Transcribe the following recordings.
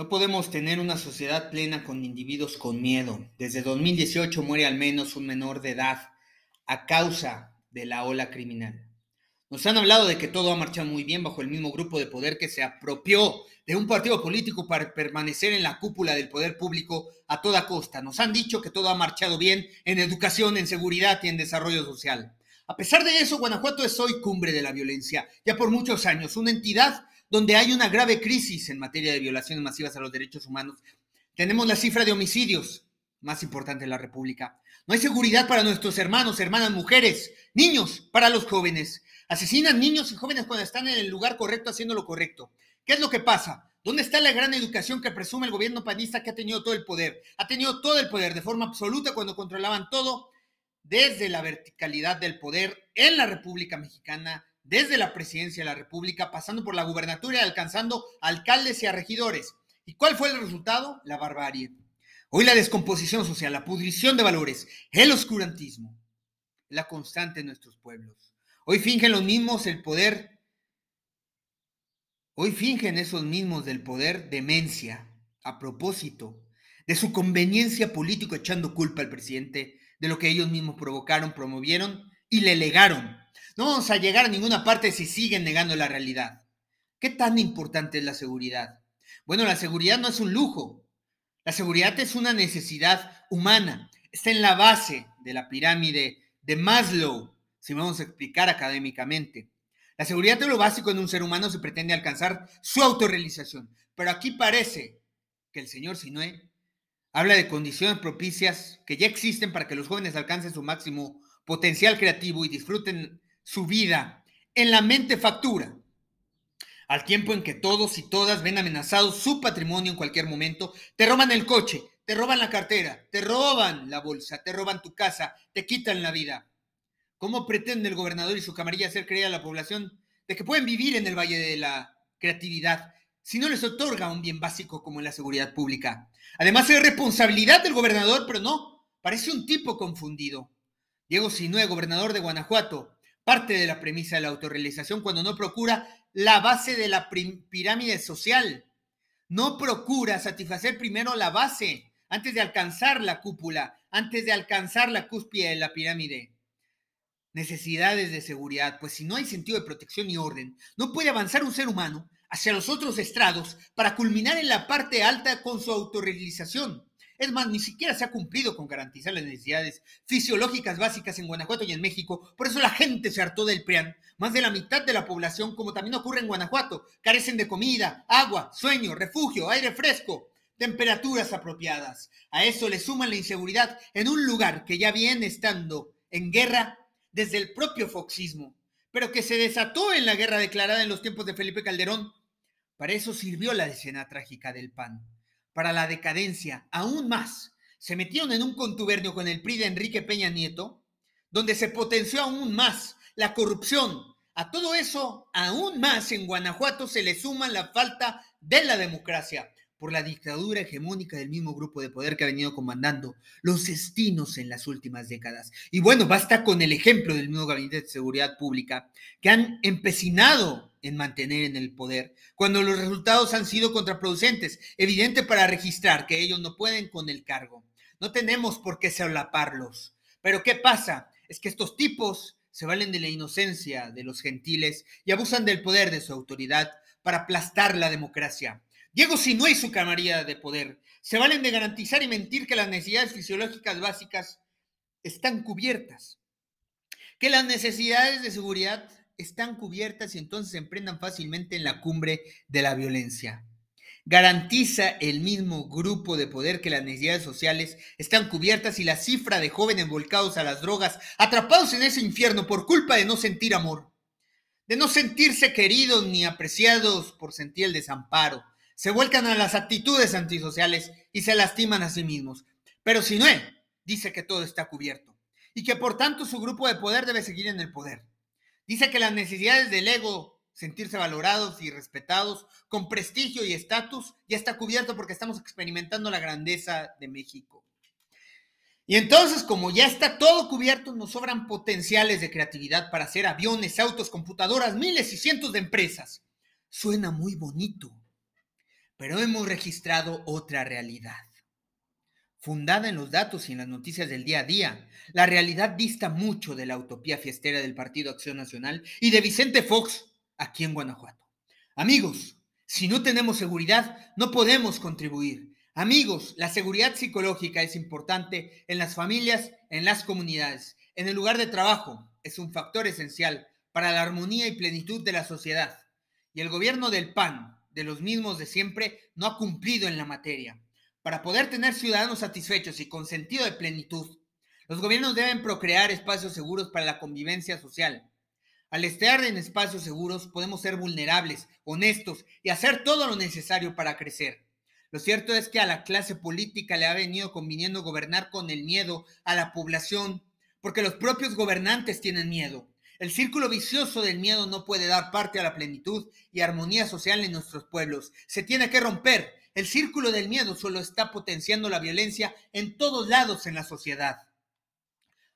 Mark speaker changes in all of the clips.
Speaker 1: No podemos tener una sociedad plena con individuos con miedo. Desde 2018 muere al menos un menor de edad a causa de la ola criminal. Nos han hablado de que todo ha marchado muy bien bajo el mismo grupo de poder que se apropió de un partido político para permanecer en la cúpula del poder público a toda costa. Nos han dicho que todo ha marchado bien en educación, en seguridad y en desarrollo social. A pesar de eso, Guanajuato es hoy cumbre de la violencia, ya por muchos años, una entidad donde hay una grave crisis en materia de violaciones masivas a los derechos humanos. Tenemos la cifra de homicidios más importante de la República. No hay seguridad para nuestros hermanos, hermanas, mujeres, niños, para los jóvenes. Asesinan niños y jóvenes cuando están en el lugar correcto haciendo lo correcto. ¿Qué es lo que pasa? ¿Dónde está la gran educación que presume el gobierno panista que ha tenido todo el poder? Ha tenido todo el poder de forma absoluta cuando controlaban todo desde la verticalidad del poder en la República Mexicana desde la presidencia de la República, pasando por la gubernatura y alcanzando alcaldes y a regidores. ¿Y cuál fue el resultado? La barbarie. Hoy la descomposición social, la pudrición de valores, el oscurantismo, la constante en nuestros pueblos. Hoy fingen los mismos el poder, hoy fingen esos mismos del poder demencia a propósito de su conveniencia político echando culpa al presidente de lo que ellos mismos provocaron, promovieron y le legaron no vamos a llegar a ninguna parte si siguen negando la realidad. ¿Qué tan importante es la seguridad? Bueno, la seguridad no es un lujo. La seguridad es una necesidad humana. Está en la base de la pirámide de Maslow, si vamos a explicar académicamente. La seguridad es lo básico en un ser humano si pretende alcanzar su autorrealización. Pero aquí parece que el señor Sinue habla de condiciones propicias que ya existen para que los jóvenes alcancen su máximo potencial creativo y disfruten su vida en la mente factura, al tiempo en que todos y todas ven amenazado su patrimonio en cualquier momento, te roban el coche, te roban la cartera, te roban la bolsa, te roban tu casa, te quitan la vida. ¿Cómo pretende el gobernador y su camarilla hacer creer a la población de que pueden vivir en el Valle de la Creatividad si no les otorga un bien básico como la seguridad pública? Además, es responsabilidad del gobernador, pero no, parece un tipo confundido. Diego Sinue, gobernador de Guanajuato, parte de la premisa de la autorrealización cuando no procura la base de la pirámide social. No procura satisfacer primero la base antes de alcanzar la cúpula, antes de alcanzar la cúspide de la pirámide. Necesidades de seguridad, pues si no hay sentido de protección y orden, no puede avanzar un ser humano hacia los otros estrados para culminar en la parte alta con su autorrealización. Es más, ni siquiera se ha cumplido con garantizar las necesidades fisiológicas básicas en Guanajuato y en México. Por eso la gente se hartó del PRIAN. Más de la mitad de la población, como también ocurre en Guanajuato, carecen de comida, agua, sueño, refugio, aire fresco, temperaturas apropiadas. A eso le suman la inseguridad en un lugar que ya viene estando en guerra desde el propio foxismo, pero que se desató en la guerra declarada en los tiempos de Felipe Calderón. Para eso sirvió la escena trágica del PAN para la decadencia aún más. Se metieron en un contubernio con el PRI de Enrique Peña Nieto, donde se potenció aún más la corrupción. A todo eso, aún más en Guanajuato se le suma la falta de la democracia por la dictadura hegemónica del mismo grupo de poder que ha venido comandando los destinos en las últimas décadas. Y bueno, basta con el ejemplo del nuevo Gabinete de Seguridad Pública, que han empecinado en mantener en el poder, cuando los resultados han sido contraproducentes, evidente para registrar que ellos no pueden con el cargo. No tenemos por qué solaparlos. Pero ¿qué pasa? Es que estos tipos se valen de la inocencia de los gentiles y abusan del poder de su autoridad para aplastar la democracia. Diego no y su camarilla de poder se valen de garantizar y mentir que las necesidades fisiológicas básicas están cubiertas, que las necesidades de seguridad están cubiertas y entonces se emprendan fácilmente en la cumbre de la violencia. Garantiza el mismo grupo de poder que las necesidades sociales están cubiertas y la cifra de jóvenes volcados a las drogas, atrapados en ese infierno por culpa de no sentir amor, de no sentirse queridos ni apreciados por sentir el desamparo, se vuelcan a las actitudes antisociales y se lastiman a sí mismos. Pero si no, dice que todo está cubierto y que por tanto su grupo de poder debe seguir en el poder. Dice que las necesidades del ego, sentirse valorados y respetados, con prestigio y estatus, ya está cubierto porque estamos experimentando la grandeza de México. Y entonces, como ya está todo cubierto, nos sobran potenciales de creatividad para hacer aviones, autos, computadoras, miles y cientos de empresas. Suena muy bonito, pero hemos registrado otra realidad. Fundada en los datos y en las noticias del día a día, la realidad dista mucho de la utopía fiestera del Partido Acción Nacional y de Vicente Fox aquí en Guanajuato. Amigos, si no tenemos seguridad, no podemos contribuir. Amigos, la seguridad psicológica es importante en las familias, en las comunidades, en el lugar de trabajo. Es un factor esencial para la armonía y plenitud de la sociedad. Y el gobierno del PAN, de los mismos de siempre, no ha cumplido en la materia. Para poder tener ciudadanos satisfechos y con sentido de plenitud, los gobiernos deben procrear espacios seguros para la convivencia social. Al estar en espacios seguros podemos ser vulnerables, honestos y hacer todo lo necesario para crecer. Lo cierto es que a la clase política le ha venido conviniendo gobernar con el miedo a la población, porque los propios gobernantes tienen miedo. El círculo vicioso del miedo no puede dar parte a la plenitud y armonía social en nuestros pueblos. Se tiene que romper el círculo del miedo solo está potenciando la violencia en todos lados en la sociedad.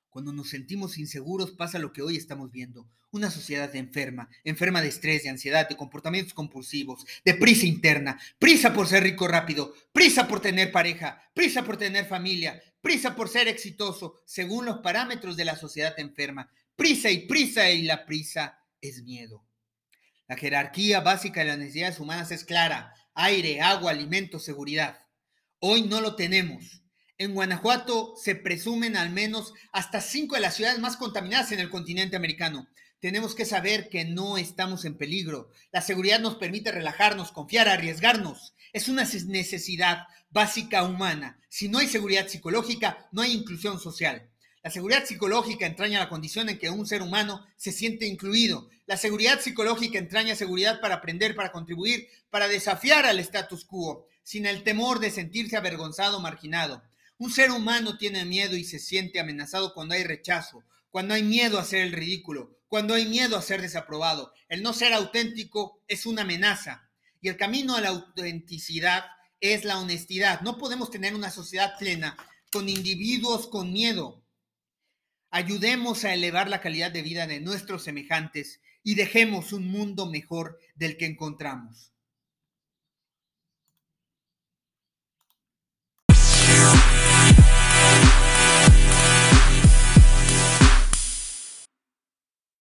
Speaker 1: Cuando nos sentimos inseguros pasa lo que hoy estamos viendo, una sociedad enferma, enferma de estrés, de ansiedad, de comportamientos compulsivos, de prisa interna, prisa por ser rico rápido, prisa por tener pareja, prisa por tener familia, prisa por ser exitoso, según los parámetros de la sociedad enferma. Prisa y prisa y la prisa es miedo. La jerarquía básica de las necesidades humanas es clara, aire, agua, alimentos, seguridad. Hoy no lo tenemos. En Guanajuato se presumen al menos hasta cinco de las ciudades más contaminadas en el continente americano. Tenemos que saber que no estamos en peligro. La seguridad nos permite relajarnos, confiar, arriesgarnos. Es una necesidad básica humana. Si no hay seguridad psicológica, no hay inclusión social. La seguridad psicológica entraña la condición en que un ser humano se siente incluido. La seguridad psicológica entraña seguridad para aprender, para contribuir, para desafiar al status quo, sin el temor de sentirse avergonzado o marginado. Un ser humano tiene miedo y se siente amenazado cuando hay rechazo, cuando hay miedo a ser el ridículo, cuando hay miedo a ser desaprobado. El no ser auténtico es una amenaza. Y el camino a la autenticidad es la honestidad. No podemos tener una sociedad plena con individuos con miedo. Ayudemos a elevar la calidad de vida de nuestros semejantes y dejemos un mundo mejor del que encontramos.